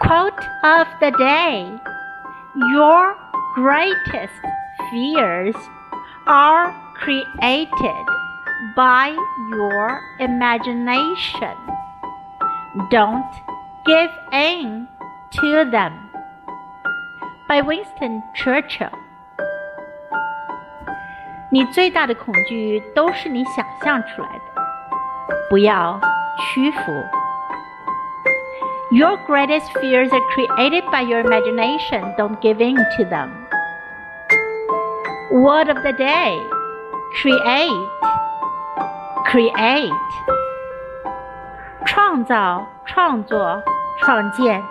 Quote of the day Your greatest fears are created by your imagination. Don't give in to them. By Winston Churchill. 你最大的恐惧都是你想象出来的，不要屈服。 Your greatest fears are created by your imagination. Don't give in to them. Word of the day create, create. 创造、创作、创建。